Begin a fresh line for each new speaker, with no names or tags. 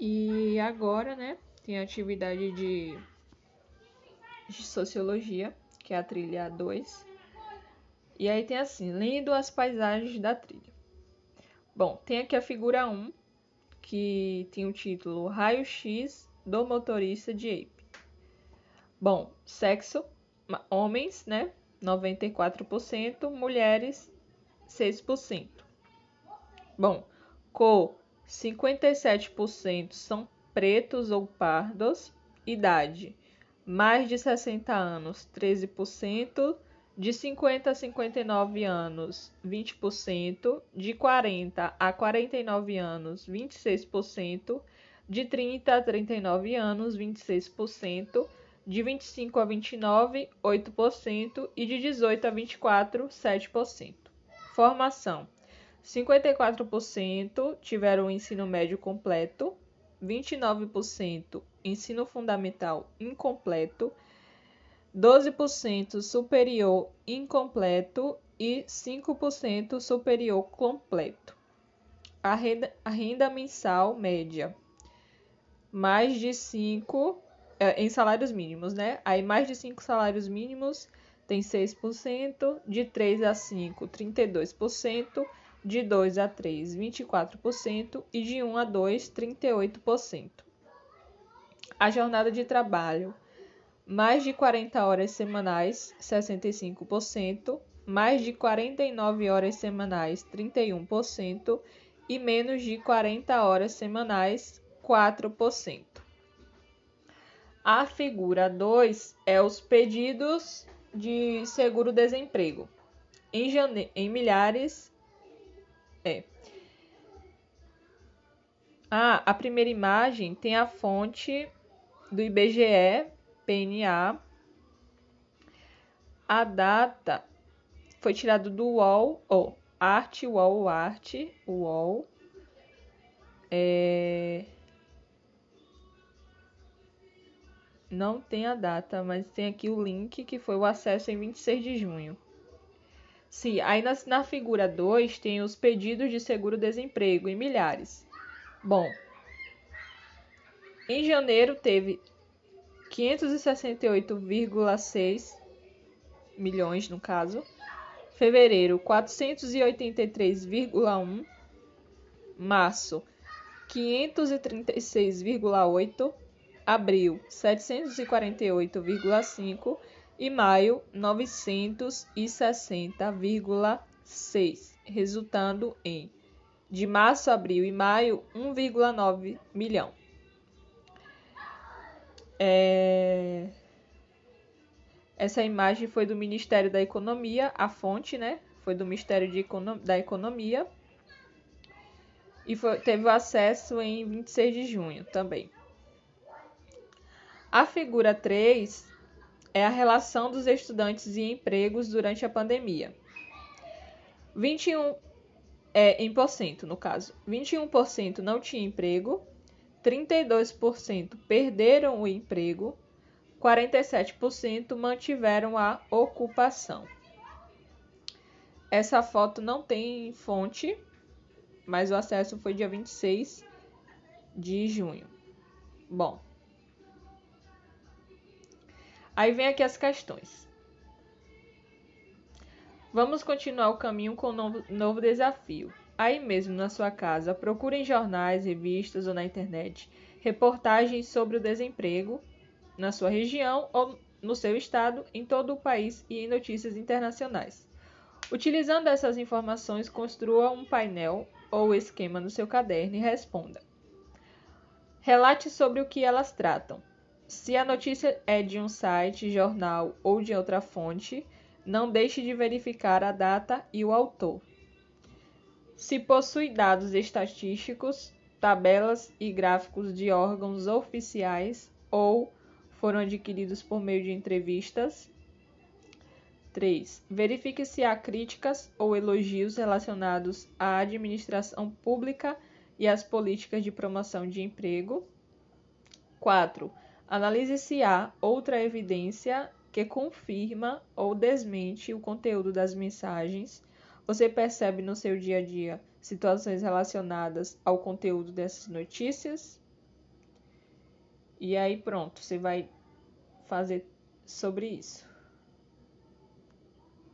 E agora, né, tem a atividade de, de sociologia, que é a trilha 2. E aí tem assim, lendo as paisagens da trilha. Bom, tem aqui a figura 1, que tem o título Raio-X do motorista de Ape. Bom, sexo, homens, né, 94%, mulheres, 6%. Bom, cor, 57% são pretos ou pardos. Idade: mais de 60 anos, 13%. De 50 a 59 anos, 20%. De 40 a 49 anos, 26%. De 30 a 39 anos, 26%. De 25 a 29, 8%. E de 18 a 24, 7%. Formação: 54% tiveram ensino médio completo, 29% ensino fundamental incompleto, 12% superior incompleto e 5% superior completo. A renda, a renda mensal média, mais de 5 é, em salários mínimos, né? Aí mais de 5 salários mínimos tem 6%, de 3 a 5, 32%, de 2 a 3, 24% e de 1 a 2, 38%. A jornada de trabalho, mais de 40 horas semanais, 65%, mais de 49 horas semanais, 31% e menos de 40 horas semanais, 4%. A figura 2 é os pedidos de seguro-desemprego. Em, em milhares é. Ah, a primeira imagem tem a fonte do IBGE, PNA. A data foi tirada do UOL, ou oh, Arte, UOL, Arte, UOL. É... Não tem a data, mas tem aqui o link que foi o acesso em 26 de junho. Sim, aí na, na figura 2 tem os pedidos de seguro-desemprego em milhares. Bom, em janeiro teve 568,6 milhões no caso. Fevereiro, 483,1. Março, 536,8. Abril, 748,5 e maio 960,6, resultando em de março, abril e maio 1,9 milhão. É... Essa imagem foi do Ministério da Economia, a fonte, né? Foi do Ministério da Economia. E foi... teve acesso em 26 de junho também. A figura 3 é a relação dos estudantes e empregos durante a pandemia. 21 é em porcento, no caso. 21% não tinha emprego, 32% perderam o emprego, 47% mantiveram a ocupação. Essa foto não tem fonte, mas o acesso foi dia 26 de junho. Bom, Aí vem aqui as questões. Vamos continuar o caminho com um novo, novo desafio. Aí mesmo na sua casa, procure em jornais, revistas ou na internet reportagens sobre o desemprego na sua região ou no seu estado, em todo o país e em notícias internacionais. Utilizando essas informações, construa um painel ou esquema no seu caderno e responda. Relate sobre o que elas tratam. Se a notícia é de um site, jornal ou de outra fonte, não deixe de verificar a data e o autor. Se possui dados estatísticos, tabelas e gráficos de órgãos oficiais ou foram adquiridos por meio de entrevistas. 3. Verifique se há críticas ou elogios relacionados à administração pública e às políticas de promoção de emprego. 4 Analise se há outra evidência que confirma ou desmente o conteúdo das mensagens. Você percebe no seu dia a dia situações relacionadas ao conteúdo dessas notícias? E aí pronto, você vai fazer sobre isso.